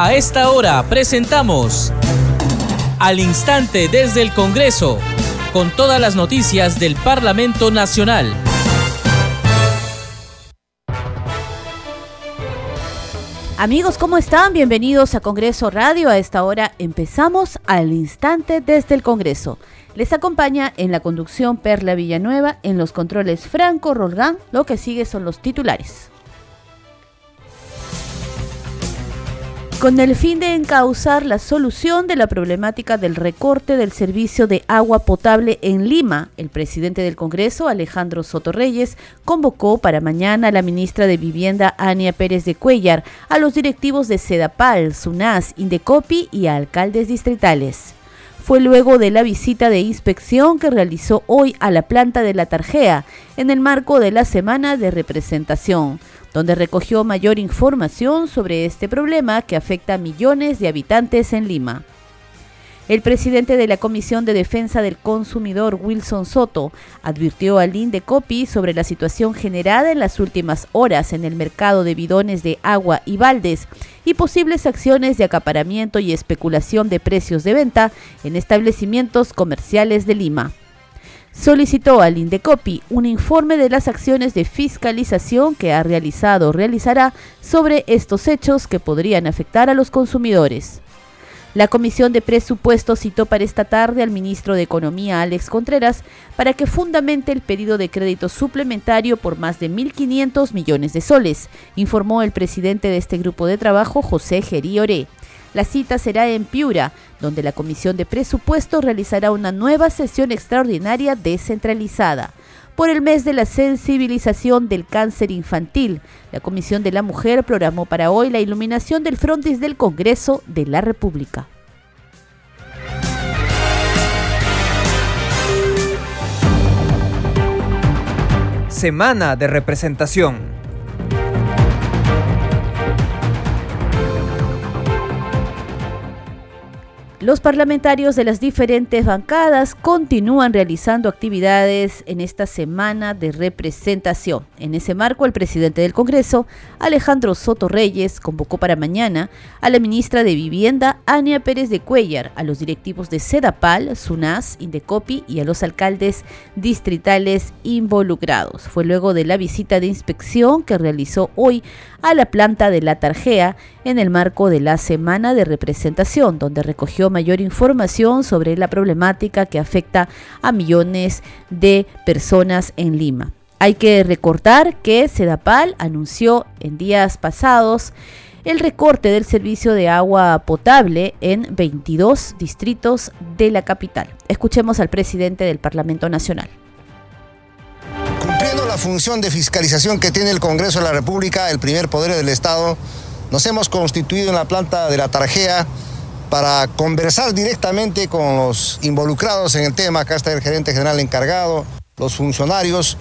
A esta hora presentamos Al Instante desde el Congreso, con todas las noticias del Parlamento Nacional. Amigos, ¿cómo están? Bienvenidos a Congreso Radio. A esta hora empezamos al instante desde el Congreso. Les acompaña en la conducción Perla Villanueva, en los controles Franco Rolgán. Lo que sigue son los titulares. Con el fin de encauzar la solución de la problemática del recorte del servicio de agua potable en Lima. El presidente del Congreso, Alejandro Soto Reyes, convocó para mañana a la ministra de Vivienda, Ania Pérez de Cuellar, a los directivos de Sedapal, SUNAS, Indecopi y a alcaldes distritales fue luego de la visita de inspección que realizó hoy a la planta de la Tarjea en el marco de la semana de representación donde recogió mayor información sobre este problema que afecta a millones de habitantes en Lima. El presidente de la Comisión de Defensa del Consumidor, Wilson Soto, advirtió al INDECOPI sobre la situación generada en las últimas horas en el mercado de bidones de agua y baldes y posibles acciones de acaparamiento y especulación de precios de venta en establecimientos comerciales de Lima solicitó al Indecopi un informe de las acciones de fiscalización que ha realizado o realizará sobre estos hechos que podrían afectar a los consumidores. La Comisión de Presupuestos citó para esta tarde al ministro de Economía, Alex Contreras, para que fundamente el pedido de crédito suplementario por más de 1.500 millones de soles, informó el presidente de este grupo de trabajo, José Gerí Oré. La cita será en Piura, donde la Comisión de Presupuestos realizará una nueva sesión extraordinaria descentralizada. Por el mes de la sensibilización del cáncer infantil, la Comisión de la Mujer programó para hoy la iluminación del frontis del Congreso de la República. Semana de representación. Los parlamentarios de las diferentes bancadas continúan realizando actividades en esta semana de representación. En ese marco, el presidente del Congreso, Alejandro Soto Reyes, convocó para mañana a la ministra de Vivienda, Ania Pérez de Cuellar, a los directivos de Sedapal, SUNAS, Indecopi y a los alcaldes distritales involucrados. Fue luego de la visita de inspección que realizó hoy a la planta de la Tarjea en el marco de la semana de representación, donde recogió mayor información sobre la problemática que afecta a millones de personas en Lima. Hay que recordar que Sedapal anunció en días pasados el recorte del servicio de agua potable en 22 distritos de la capital. Escuchemos al presidente del Parlamento Nacional la función de fiscalización que tiene el Congreso de la República, el primer poder del Estado, nos hemos constituido en la planta de la Tarjea para conversar directamente con los involucrados en el tema. Acá está el gerente general encargado, los funcionarios,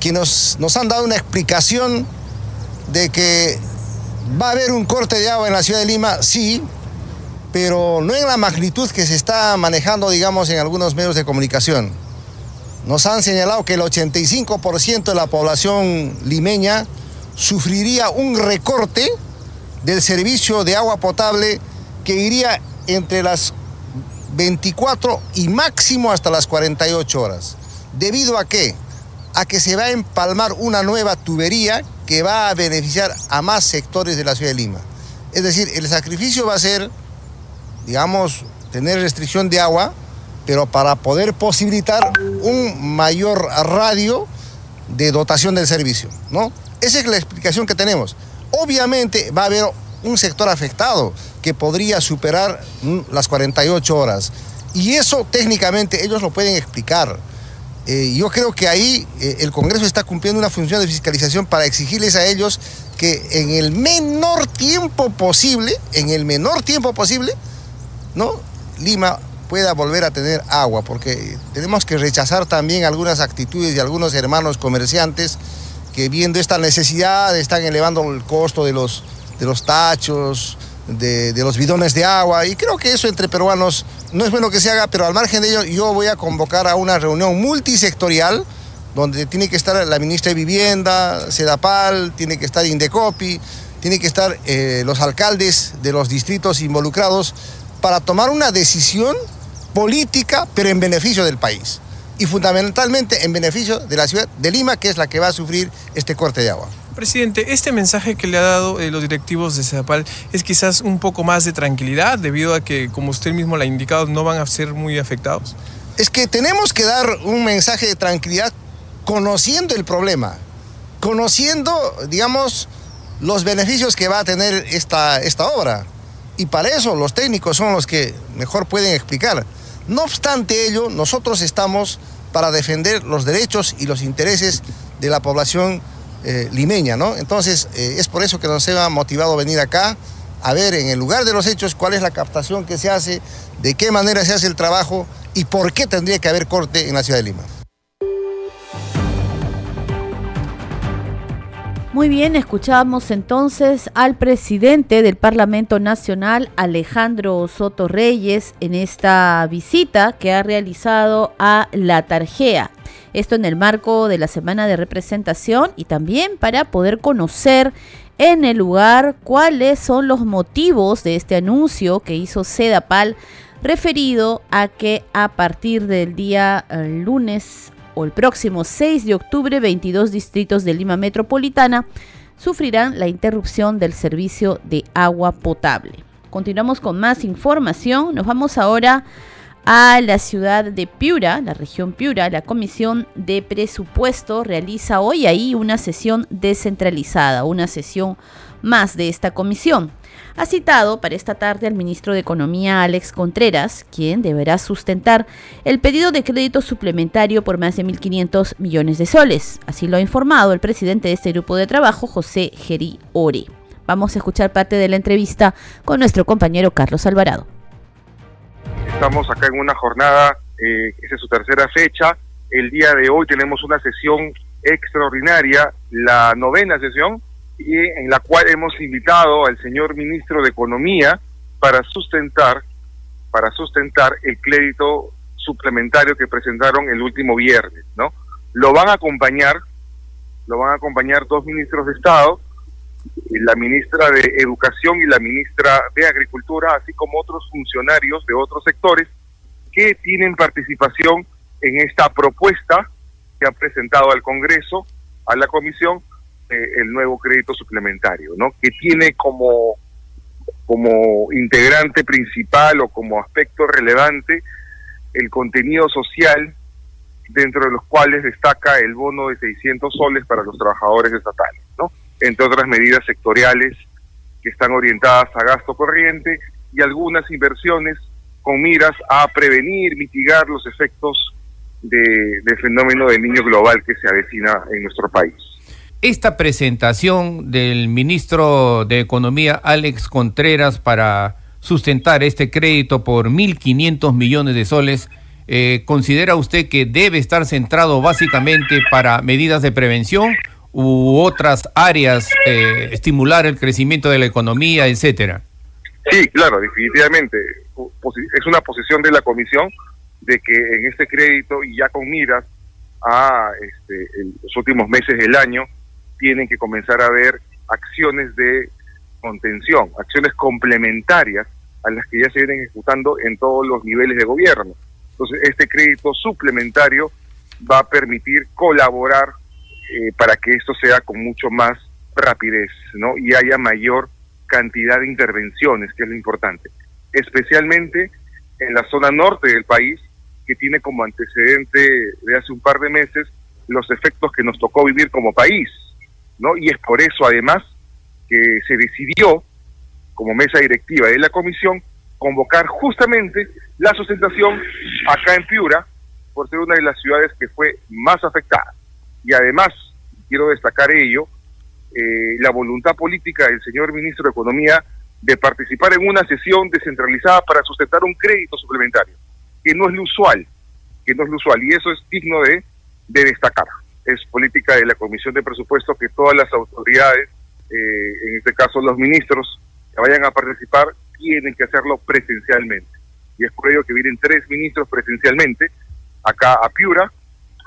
quienes nos han dado una explicación de que va a haber un corte de agua en la ciudad de Lima, sí, pero no en la magnitud que se está manejando, digamos, en algunos medios de comunicación. Nos han señalado que el 85% de la población limeña sufriría un recorte del servicio de agua potable que iría entre las 24 y máximo hasta las 48 horas. ¿Debido a qué? A que se va a empalmar una nueva tubería que va a beneficiar a más sectores de la ciudad de Lima. Es decir, el sacrificio va a ser, digamos, tener restricción de agua, pero para poder posibilitar un mayor radio de dotación del servicio, ¿no? Esa es la explicación que tenemos. Obviamente va a haber un sector afectado que podría superar mm, las 48 horas. Y eso técnicamente ellos lo pueden explicar. Eh, yo creo que ahí eh, el Congreso está cumpliendo una función de fiscalización para exigirles a ellos que en el menor tiempo posible, en el menor tiempo posible, ¿no? Lima pueda volver a tener agua, porque tenemos que rechazar también algunas actitudes de algunos hermanos comerciantes que viendo esta necesidad están elevando el costo de los, de los tachos, de, los bidones de agua, y creo que eso entre peruanos no es bueno que se haga, pero al margen de ello yo voy a convocar a una reunión multisectorial donde tiene que estar la ministra de Vivienda, Sedapal, tiene que estar Indecopi, tienen que estar eh, los alcaldes de los distritos involucrados para tomar una decisión política, pero en beneficio del país. Y fundamentalmente en beneficio de la ciudad de Lima, que es la que va a sufrir este corte de agua. Presidente, este mensaje que le ha dado eh, los directivos de CEDAPAL es quizás un poco más de tranquilidad debido a que, como usted mismo lo ha indicado, no van a ser muy afectados. Es que tenemos que dar un mensaje de tranquilidad conociendo el problema, conociendo, digamos, los beneficios que va a tener esta, esta obra. Y para eso los técnicos son los que mejor pueden explicar. No obstante ello, nosotros estamos para defender los derechos y los intereses de la población eh, limeña, ¿no? Entonces, eh, es por eso que nos ha motivado venir acá a ver en el lugar de los hechos cuál es la captación que se hace, de qué manera se hace el trabajo y por qué tendría que haber corte en la ciudad de Lima. Muy bien, escuchamos entonces al presidente del Parlamento Nacional, Alejandro Soto Reyes, en esta visita que ha realizado a La Tarjea. Esto en el marco de la semana de representación y también para poder conocer en el lugar cuáles son los motivos de este anuncio que hizo Sedapal referido a que a partir del día eh, lunes o el próximo 6 de octubre 22 distritos de Lima Metropolitana sufrirán la interrupción del servicio de agua potable. Continuamos con más información. Nos vamos ahora la ciudad de Piura, la región Piura, la Comisión de Presupuesto realiza hoy ahí una sesión descentralizada, una sesión más de esta comisión. Ha citado para esta tarde al ministro de Economía Alex Contreras, quien deberá sustentar el pedido de crédito suplementario por más de 1.500 millones de soles. Así lo ha informado el presidente de este grupo de trabajo, José Geri Ore. Vamos a escuchar parte de la entrevista con nuestro compañero Carlos Alvarado. Estamos acá en una jornada, eh, esa es su tercera fecha. El día de hoy tenemos una sesión extraordinaria, la novena sesión, y en la cual hemos invitado al señor ministro de Economía para sustentar, para sustentar el crédito suplementario que presentaron el último viernes, ¿no? Lo van a acompañar, lo van a acompañar dos ministros de Estado, la ministra de Educación y la ministra de Agricultura, así como otros funcionarios de otros sectores que tienen participación en esta propuesta que ha presentado al Congreso, a la Comisión, eh, el nuevo crédito suplementario, ¿no? Que tiene como, como integrante principal o como aspecto relevante el contenido social dentro de los cuales destaca el bono de 600 soles para los trabajadores estatales. Entre otras medidas sectoriales que están orientadas a gasto corriente y algunas inversiones con miras a prevenir, mitigar los efectos de, del fenómeno del niño global que se avecina en nuestro país. Esta presentación del ministro de Economía, Alex Contreras, para sustentar este crédito por 1.500 millones de soles, eh, ¿considera usted que debe estar centrado básicamente para medidas de prevención u otras áreas, eh, estimular el crecimiento de la economía, etcétera? Sí, claro, definitivamente. Es una posición de la Comisión de que en este crédito y ya con miras a este, los últimos meses del año tienen que comenzar a ver acciones de contención, acciones complementarias a las que ya se vienen ejecutando en todos los niveles de gobierno. Entonces, este crédito suplementario va a permitir colaborar eh, para que esto sea con mucho más rapidez, ¿no? Y haya mayor cantidad de intervenciones, que es lo importante. Especialmente en la zona norte del país, que tiene como antecedente de hace un par de meses los efectos que nos tocó vivir como país, ¿no? Y es por eso, además, que se decidió, como mesa directiva de la comisión, convocar justamente la sustentación acá en Piura, por ser una de las ciudades que fue más afectada y además, quiero destacar ello, eh, la voluntad política del señor ministro de Economía de participar en una sesión descentralizada para sustentar un crédito suplementario, que no es lo usual, que no es lo usual, y eso es digno de, de destacar. Es política de la Comisión de Presupuesto que todas las autoridades, eh, en este caso los ministros, que vayan a participar, tienen que hacerlo presencialmente. Y es por ello que vienen tres ministros presencialmente acá a Piura,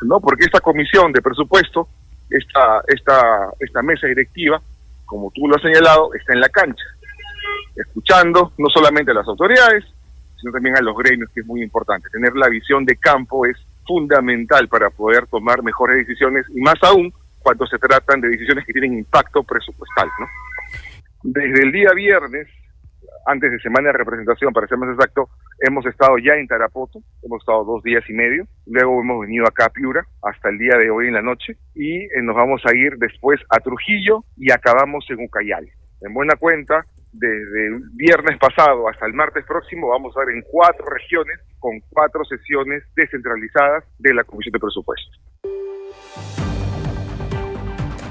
¿no? Porque esta comisión de presupuesto, esta, esta, esta mesa directiva, como tú lo has señalado, está en la cancha, escuchando no solamente a las autoridades, sino también a los gremios, que es muy importante. Tener la visión de campo es fundamental para poder tomar mejores decisiones y más aún cuando se tratan de decisiones que tienen impacto presupuestal. ¿no? Desde el día viernes, antes de semana de representación, para ser más exacto, hemos estado ya en Tarapoto, hemos estado dos días y medio, luego hemos venido acá a Piura hasta el día de hoy en la noche y eh, nos vamos a ir después a Trujillo y acabamos en Ucayali. En buena cuenta, desde el viernes pasado hasta el martes próximo vamos a ver en cuatro regiones con cuatro sesiones descentralizadas de la Comisión de Presupuestos.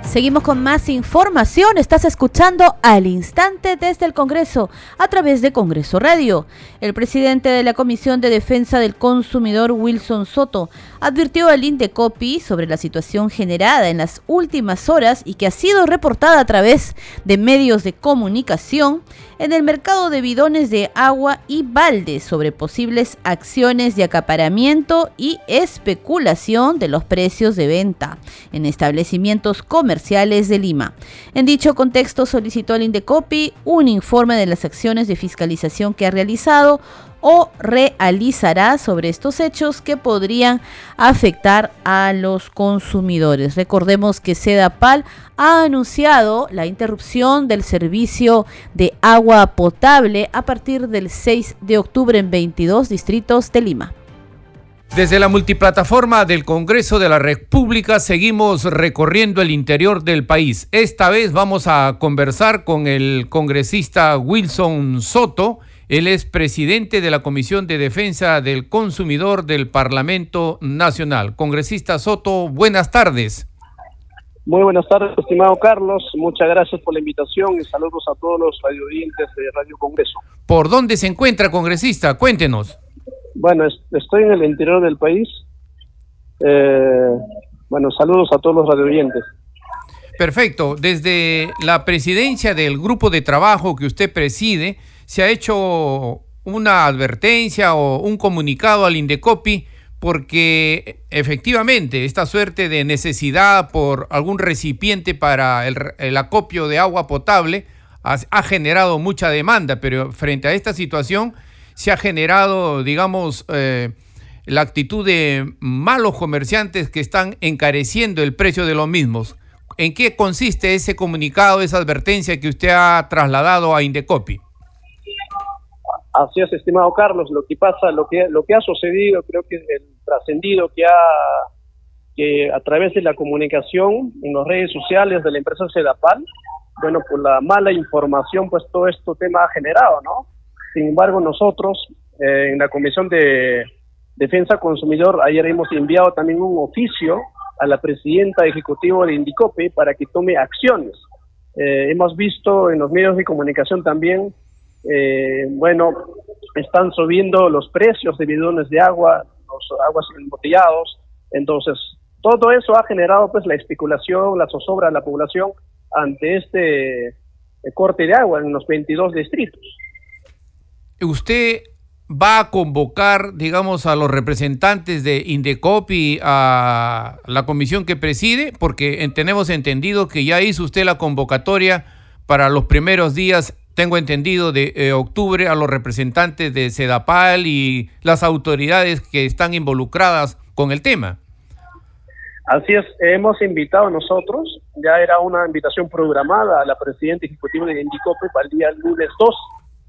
Seguimos con más información. Estás escuchando al instante desde el Congreso a través de Congreso Radio. El presidente de la Comisión de Defensa del Consumidor, Wilson Soto, advirtió al Indecopi sobre la situación generada en las últimas horas y que ha sido reportada a través de medios de comunicación en el mercado de bidones de agua y balde sobre posibles acciones de acaparamiento y especulación de los precios de venta en establecimientos comerciales de Lima. En dicho contexto solicitó al Indecopi un informe de las acciones de fiscalización que ha realizado o realizará sobre estos hechos que podrían afectar a los consumidores. Recordemos que Sedapal ha anunciado la interrupción del servicio de agua potable a partir del 6 de octubre en 22 distritos de Lima. Desde la multiplataforma del Congreso de la República seguimos recorriendo el interior del país. Esta vez vamos a conversar con el congresista Wilson Soto, él es presidente de la Comisión de Defensa del Consumidor del Parlamento Nacional. Congresista Soto, buenas tardes. Muy buenas tardes, estimado Carlos. Muchas gracias por la invitación y saludos a todos los radioyentes de Radio Congreso. ¿Por dónde se encuentra, congresista? Cuéntenos. Bueno, estoy en el interior del país. Eh, bueno, saludos a todos los radioyentes. Perfecto. Desde la presidencia del grupo de trabajo que usted preside, se ha hecho una advertencia o un comunicado al Indecopi porque efectivamente esta suerte de necesidad por algún recipiente para el, acopio de agua potable ha, generado mucha demanda, pero frente a esta situación se ha generado, digamos, eh, la actitud de malos comerciantes que están encareciendo el precio de los mismos. ¿En qué consiste ese comunicado, esa advertencia que usted ha trasladado a Indecopi? Así es, estimado Carlos, lo que pasa, lo que, lo que ha sucedido, creo que el trascendido que ha, que a través de la comunicación en las redes sociales de la empresa Sedapal, bueno, por la mala información, pues todo esto tema ha generado, ¿no? Sin embargo, nosotros eh, en la Comisión de Defensa Consumidor, ayer hemos enviado también un oficio a la presidenta ejecutiva de Indicope para que tome acciones. Eh, hemos visto en los medios de comunicación también eh, bueno, están subiendo los precios de bidones de agua, los aguas embotellados, entonces todo eso ha generado pues la especulación, la zozobra de la población ante este eh, corte de agua en los 22 distritos. ¿Usted va a convocar, digamos, a los representantes de Indecopi a la comisión que preside? Porque tenemos entendido que ya hizo usted la convocatoria para los primeros días tengo entendido, de eh, octubre a los representantes de Sedapal y las autoridades que están involucradas con el tema. Así es, hemos invitado nosotros, ya era una invitación programada a la presidenta ejecutiva de Indicope para el día lunes 2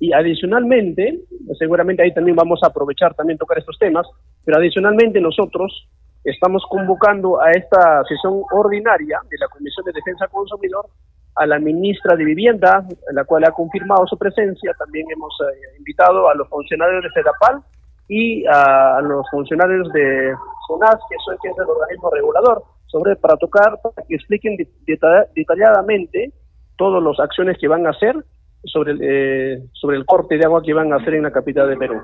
y adicionalmente, seguramente ahí también vamos a aprovechar también tocar estos temas, pero adicionalmente nosotros estamos convocando a esta sesión ordinaria de la Comisión de Defensa Consumidor a la ministra de Vivienda, la cual ha confirmado su presencia. También hemos eh, invitado a los funcionarios de FEDAPAL y a, los funcionarios de SONAS, que, son, que es el organismo regulador, sobre para tocar, para que expliquen detalladamente todas las acciones que van a hacer sobre el, eh, sobre el corte de agua que van a hacer en la capital de Perú.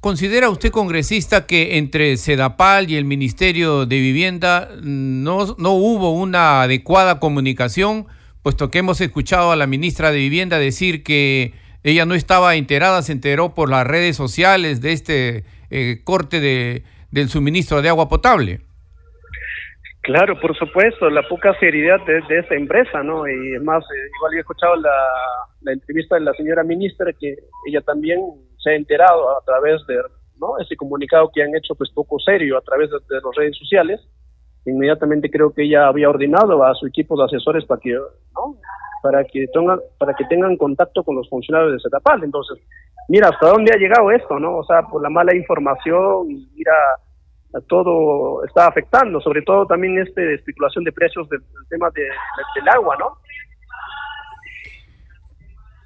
¿Considera usted, congresista, que entre Sedapal y el Ministerio de Vivienda no, no hubo una adecuada comunicación? Puesto que hemos escuchado a la ministra de Vivienda decir que ella no estaba enterada, se enteró por las redes sociales de este eh, corte de, del suministro de agua potable. Claro, por supuesto, la poca seriedad de, esta empresa, ¿no? Y es más, eh, igual he escuchado la, la, entrevista de la señora ministra que ella también se ha enterado a través de ¿no? ese comunicado que han hecho pues poco serio a través de, de las redes sociales. Inmediatamente creo que ella había ordenado a su equipo de asesores para que, ¿no? para que tengan, para que tengan contacto con los funcionarios de CETAPAL. Entonces, mira hasta dónde ha llegado esto, ¿no? O sea, por la mala información mira todo está afectando, sobre todo también este especulación de precios del, tema de, del agua, ¿no?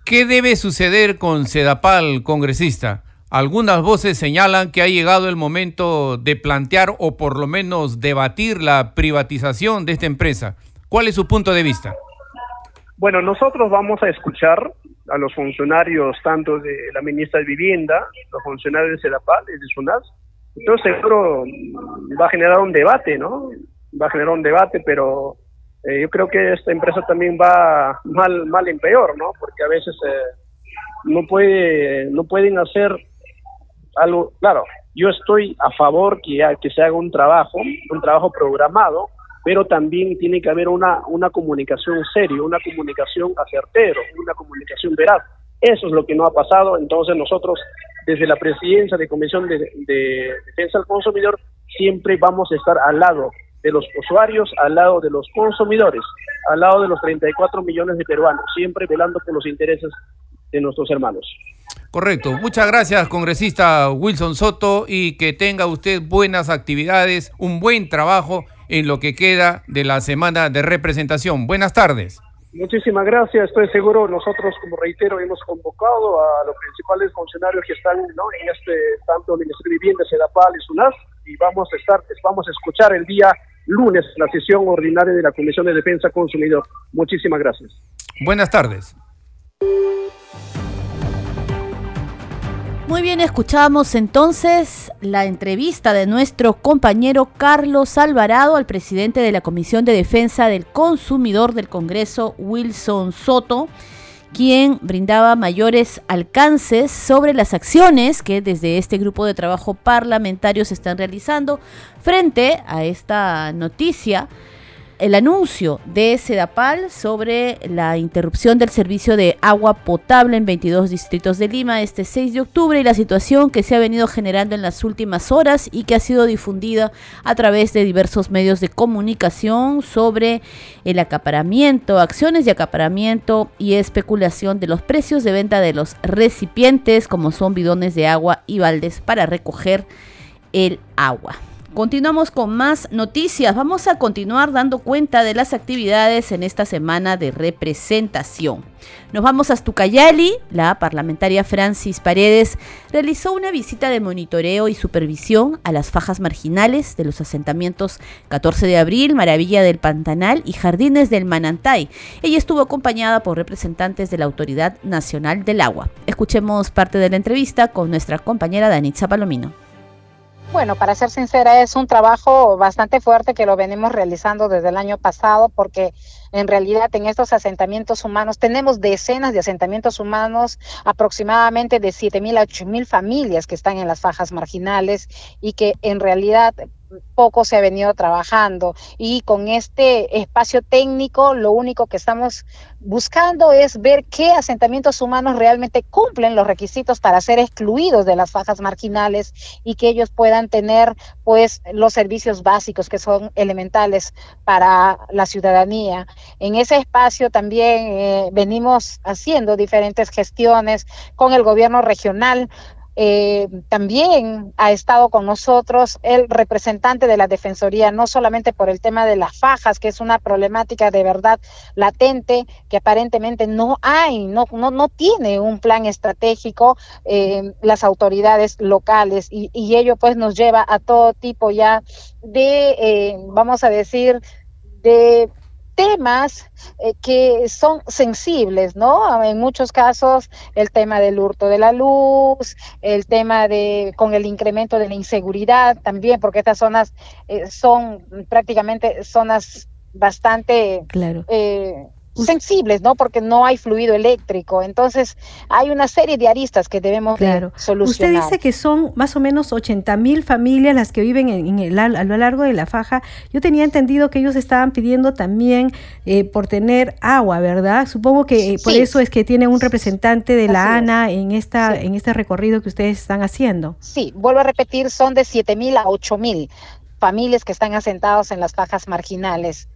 ¿Qué debe suceder con Sedapal, congresista? Algunas voces señalan que ha llegado el momento de plantear o por lo menos debatir la privatización de esta empresa. ¿Cuál es su punto de vista? Bueno, nosotros vamos a escuchar a los funcionarios tanto de la ministra de Vivienda, los funcionarios de Sedapal y de SUNAS, entonces seguro va a generar un debate, ¿no? Va a generar un debate, pero eh, yo creo que esta empresa también va mal, mal en peor, ¿no? Porque a veces eh, no puede, no pueden hacer algo, claro, yo estoy a favor que, que se haga un trabajo, un trabajo programado, pero también tiene que haber una, una comunicación seria, una comunicación acertero, una comunicación veraz. Eso es lo que no ha pasado, entonces nosotros desde la presidencia de Comisión de, Defensa del Consumidor siempre vamos a estar al lado de los usuarios, al lado de los consumidores, al lado de los 34 millones de peruanos, siempre velando por los intereses de nuestros hermanos. Correcto. Muchas gracias, congresista Wilson Soto, y que tenga usted buenas actividades, un buen trabajo en lo que queda de la semana de representación. Buenas tardes. Muchísimas gracias. Estoy seguro, nosotros, como reitero, hemos convocado a los principales funcionarios que están ¿no? en este, tanto el Ministerio de Vivienda, SEDAPAL y SUNAS, y vamos a estar, vamos a escuchar el día lunes la sesión ordinaria de la Comisión de Defensa Consumidor. Muchísimas gracias. Buenas tardes. Muy bien, escuchamos entonces la entrevista de nuestro compañero Carlos Alvarado al presidente de la Comisión de Defensa del Consumidor del Congreso, Wilson Soto, quien brindaba mayores alcances sobre las acciones que desde este grupo de trabajo parlamentario se están realizando frente a esta noticia el anuncio de Sedapal sobre la interrupción del servicio de agua potable en 22 distritos de Lima este 6 de octubre y la situación que se ha venido generando en las últimas horas y que ha sido difundida a través de diversos medios de comunicación sobre el acaparamiento, acciones de acaparamiento y especulación de los precios de venta de los recipientes como son bidones de agua y baldes para recoger el agua. Continuamos con más noticias. Vamos a continuar dando cuenta de las actividades en esta semana de representación. Nos vamos a Stucayali. La parlamentaria Francis Paredes realizó una visita de monitoreo y supervisión a las fajas marginales de los asentamientos 14 de abril, Maravilla del Pantanal y Jardines del Manantay. Ella estuvo acompañada por representantes de la Autoridad Nacional del Agua. Escuchemos parte de la entrevista con nuestra compañera Danitza Palomino. Bueno, para ser sincera, es un trabajo bastante fuerte que lo venimos realizando desde el año pasado porque en realidad en estos asentamientos humanos tenemos decenas de asentamientos humanos, aproximadamente de 7.000 a 8.000 familias que están en las fajas marginales y que en realidad poco se ha venido trabajando y con este espacio técnico lo único que estamos buscando es ver qué asentamientos humanos realmente cumplen los requisitos para ser excluidos de las fajas marginales y que ellos puedan tener pues los servicios básicos que son elementales para la ciudadanía. En ese espacio también eh, venimos haciendo diferentes gestiones con el gobierno regional eh, también ha estado con nosotros el representante de la Defensoría, no solamente por el tema de las fajas, que es una problemática de verdad latente, que aparentemente no hay, no, no, no tiene un plan estratégico eh, las autoridades locales y, y, ello pues nos lleva a todo tipo ya de, eh, vamos a decir, de temas eh, que son sensibles, ¿no? En muchos casos el tema del hurto de la luz, el tema de con el incremento de la inseguridad también, porque estas zonas eh, son prácticamente zonas bastante claro. Eh, sensibles, ¿no? Porque no hay fluido eléctrico. Entonces, hay una serie de aristas que debemos solucionar. Usted dice que son más o menos 80 mil familias las que viven en, el, a lo largo de la faja. Yo tenía entendido que ellos estaban pidiendo también eh, por tener agua, ¿verdad? Supongo que eh, por eso es que tiene un representante de la ANA en, esta, en este recorrido que ustedes están haciendo. Sí, vuelvo a repetir, son de 7 mil a 8 mil familias que están asentados en las fajas marginales.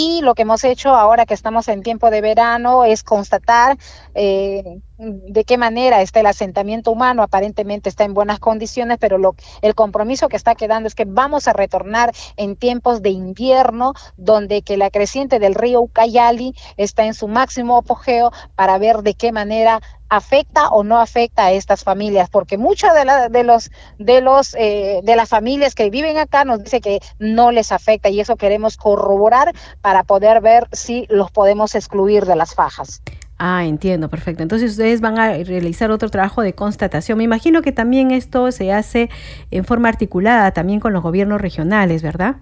Y lo que hemos hecho ahora que estamos en tiempo de verano es constatar eh, de qué manera está el asentamiento humano. Aparentemente está en buenas condiciones, pero lo, el compromiso que está quedando es que vamos a retornar en tiempos de invierno, donde que la creciente del río Ucayali está en su máximo apogeo para ver de qué manera afecta o no afecta a estas familias, porque muchas de, de los de los eh, de las familias que viven acá nos dice que no les afecta y eso queremos corroborar para poder ver si los podemos excluir de las fajas. Ah, entiendo, perfecto. Entonces ustedes van a realizar otro trabajo de constatación. Me imagino que también esto se hace en forma articulada también con los gobiernos regionales, ¿verdad?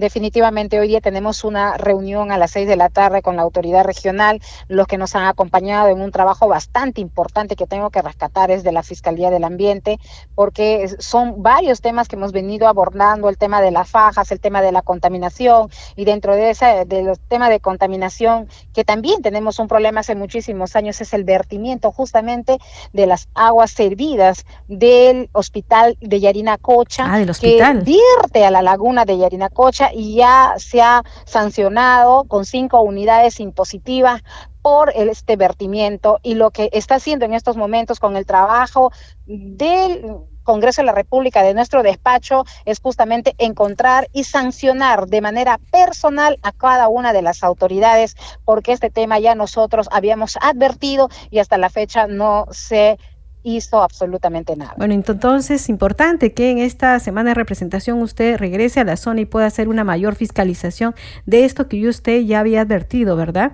Definitivamente hoy día tenemos una reunión a las seis de la tarde con la autoridad regional, los que nos han acompañado en un trabajo bastante importante que tengo que rescatar es de la Fiscalía del Ambiente, porque son varios temas que hemos venido abordando, el tema de las fajas, el tema de la contaminación y dentro de ese de los temas de contaminación que también tenemos un problema hace muchísimos años es el vertimiento justamente de las aguas servidas del hospital de Yarinacocha ah, que vierte a la laguna de Yarinacocha y ya se ha sancionado con cinco unidades impositivas por este vertimiento y lo que está haciendo en estos momentos con el trabajo del Congreso de la República, de nuestro despacho, es justamente encontrar y sancionar de manera personal a cada una de las autoridades, porque este tema ya nosotros habíamos advertido y hasta la fecha no se hizo absolutamente nada. Bueno, entonces es importante que en esta semana de representación usted regrese a la zona y pueda hacer una mayor fiscalización de esto que usted ya había advertido, ¿verdad?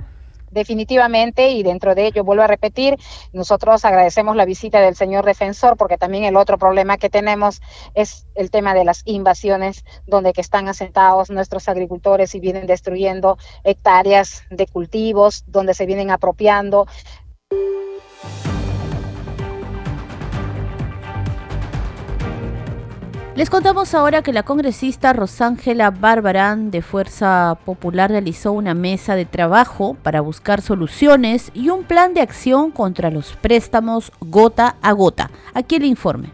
definitivamente y dentro de ello vuelvo a repetir, nosotros agradecemos la visita del señor defensor porque también el otro problema que tenemos es el tema de las invasiones donde que están asentados nuestros agricultores y vienen destruyendo hectáreas de cultivos, donde se vienen apropiando Les contamos ahora que la congresista Rosángela Barbarán de Fuerza Popular realizó una mesa de trabajo para buscar soluciones y un plan de acción contra los préstamos gota a gota. Aquí el informe.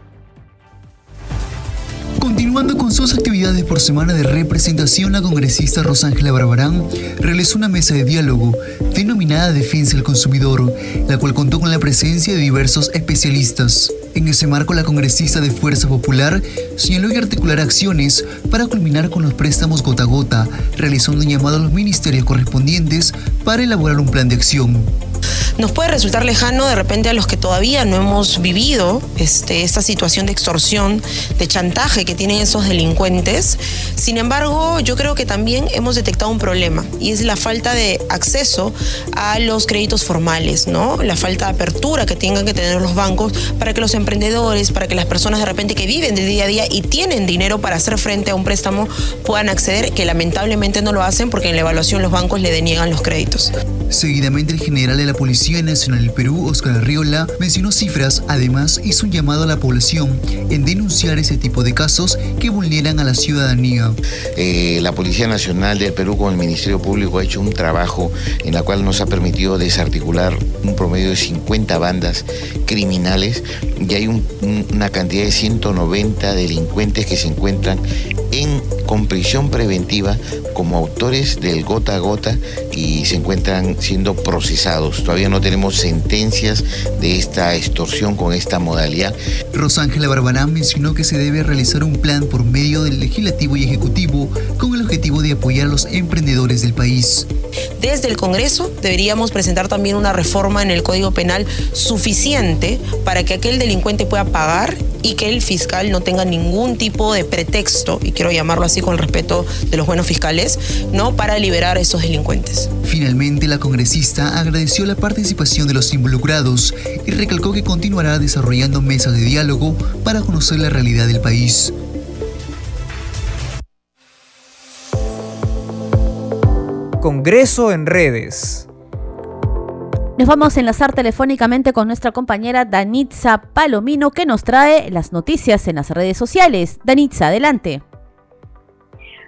Continuando con sus actividades por semana de representación, la congresista Rosángela Barbarán realizó una mesa de diálogo denominada Defensa del Consumidor, la cual contó con la presencia de diversos especialistas. En ese marco, la congresista de Fuerza Popular señaló que articular acciones para culminar con los préstamos gota a gota, realizando un llamado a los ministerios correspondientes para elaborar un plan de acción nos puede resultar lejano de repente a los que todavía no hemos vivido este, esta situación de extorsión, de chantaje que tienen esos delincuentes. Sin embargo, yo creo que también hemos detectado un problema y es la falta de acceso a los créditos formales, ¿no? La falta de apertura que tengan que tener los bancos para que los emprendedores, para que las personas de repente que viven de día a día y tienen dinero para hacer frente a un préstamo puedan acceder, que lamentablemente no lo hacen porque en la evaluación los bancos le deniegan los créditos. Seguidamente el general de la Policía Nacional del Perú, Oscar Arriola, mencionó cifras, además hizo un llamado a la población en denunciar ese tipo de casos que vulneran a la ciudadanía. Eh, la Policía Nacional del Perú con el Ministerio Público ha hecho un trabajo en la cual nos ha permitido desarticular un promedio de 50 bandas criminales y hay una cantidad de 190 delincuentes que se encuentran en, con prisión preventiva como autores del gota a gota y se encuentran siendo procesados. Todavía no tenemos sentencias de esta extorsión con esta modalidad. Rosángela Barbarán mencionó que se debe realizar un plan por medio del legislativo y ejecutivo con el objetivo de apoyar a los emprendedores del país. Desde el Congreso deberíamos presentar también una reforma en el Código Penal suficiente para que aquel delincuente pueda pagar y que el fiscal no tenga ningún tipo de pretexto, y quiero llamarlo así con el respeto de los buenos fiscales, ¿no? para liberar a esos delincuentes. Finalmente, la congresista agradeció la participación de los involucrados y recalcó que continuará desarrollando mesas de diálogo para conocer la realidad del país. Congreso en redes. Nos vamos a enlazar telefónicamente con nuestra compañera Danitza Palomino que nos trae las noticias en las redes sociales. Danitza, adelante.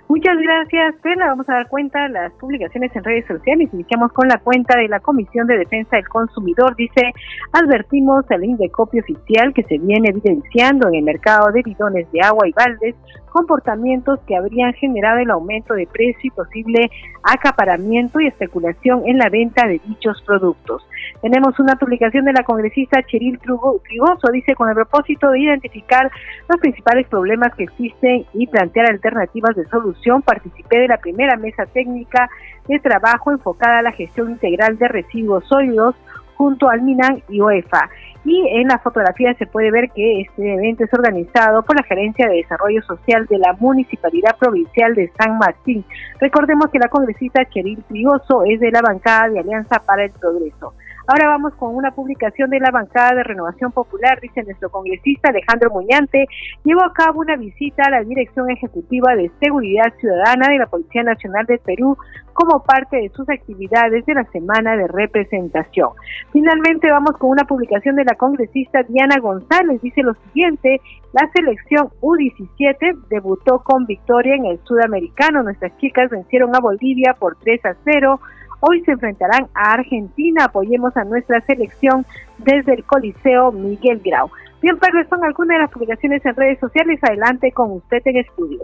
Muchas gracias, Pela. Vamos a dar cuenta de las publicaciones en redes sociales. Iniciamos con la cuenta de la Comisión de Defensa del Consumidor. Dice, advertimos al Indecopio oficial que se viene evidenciando en el mercado de bidones de agua y baldes comportamientos que habrían generado el aumento de precio y posible acaparamiento y especulación en la venta de dichos productos. Tenemos una publicación de la congresista Cheryl Trigoso, dice, con el propósito de identificar los principales problemas que existen y plantear alternativas de solución, participé de la primera mesa técnica de trabajo enfocada a la gestión integral de residuos sólidos junto al MINAN y OEFA. Y en la fotografía se puede ver que este evento es organizado por la Gerencia de Desarrollo Social de la Municipalidad Provincial de San Martín. Recordemos que la congresista Cheryl Trioso es de la bancada de Alianza para el Progreso. Ahora vamos con una publicación de la bancada de Renovación Popular, dice nuestro congresista Alejandro Muñante, llevó a cabo una visita a la Dirección Ejecutiva de Seguridad Ciudadana de la Policía Nacional de Perú como parte de sus actividades de la semana de representación. Finalmente vamos con una publicación de la congresista Diana González, dice lo siguiente, la selección U17 debutó con victoria en el sudamericano, nuestras chicas vencieron a Bolivia por 3 a 0, Hoy se enfrentarán a Argentina. Apoyemos a nuestra selección desde el Coliseo Miguel Grau. Bien, Pedro, son algunas de las publicaciones en redes sociales. Adelante con usted en estudio.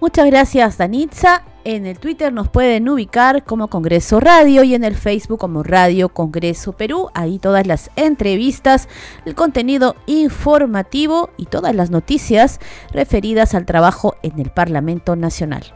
Muchas gracias, Danitza. En el Twitter nos pueden ubicar como Congreso Radio y en el Facebook como Radio Congreso Perú. Ahí todas las entrevistas, el contenido informativo y todas las noticias referidas al trabajo en el Parlamento Nacional.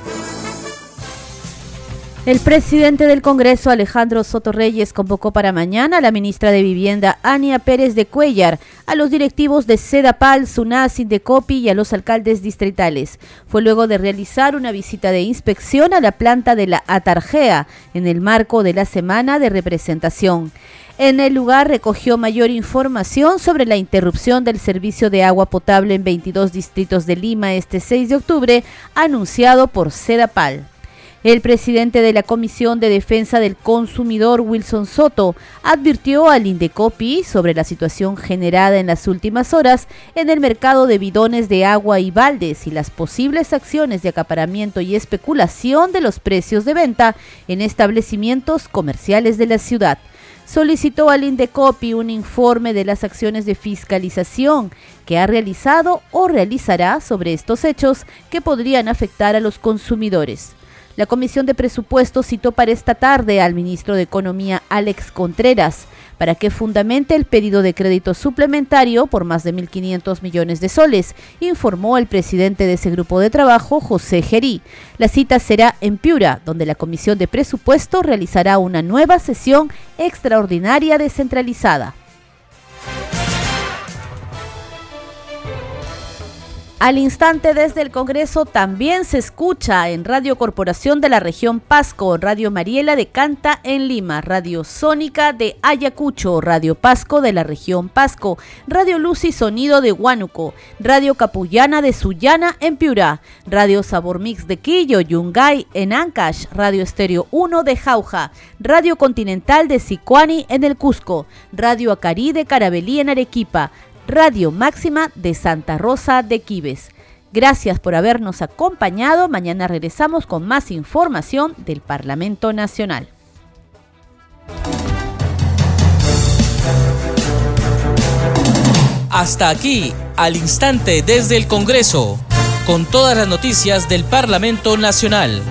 El presidente del Congreso, Alejandro Soto Reyes, convocó para mañana a la ministra de Vivienda, Ania Pérez de Cuellar, a los directivos de Sedapal, SUNASI, de COPI y a los alcaldes distritales. Fue luego de realizar una visita de inspección a la planta de la Atarjea en el marco de la semana de representación. En el lugar recogió mayor información sobre la interrupción del servicio de agua potable en 22 distritos de Lima este 6 de octubre, anunciado por Sedapal. El presidente de la Comisión de Defensa del Consumidor, Wilson Soto, advirtió al Indecopi sobre la situación generada en las últimas horas en el mercado de bidones de agua y baldes y las posibles acciones de acaparamiento y especulación de los precios de venta en establecimientos comerciales de la ciudad solicitó al Indecopi un informe de las acciones de fiscalización que ha realizado o realizará sobre estos hechos que podrían afectar a los consumidores. La Comisión de Presupuestos citó para esta tarde al ministro de Economía Alex Contreras para que fundamente el pedido de crédito suplementario por más de 1.500 millones de soles, informó el presidente de ese grupo de trabajo, José Gerí. La cita será en Piura, donde la Comisión de Presupuestos realizará una nueva sesión extraordinaria descentralizada. Al instante desde el Congreso también se escucha en Radio Corporación de la región Pasco, Radio Mariela de Canta en Lima, Radio Sónica de Ayacucho, Radio Pasco de la región Pasco, Radio Luz y Sonido de Huánuco, Radio Capullana de Sullana en Piura, Radio Sabor Mix de Quillo, Yungay en Ancash, Radio Estéreo 1 de Jauja, Radio Continental de Sicuani en el Cusco, Radio Acarí de Carabelí en Arequipa, Radio Máxima de Santa Rosa de Quibes. Gracias por habernos acompañado. Mañana regresamos con más información del Parlamento Nacional. Hasta aquí, al instante desde el Congreso, con todas las noticias del Parlamento Nacional.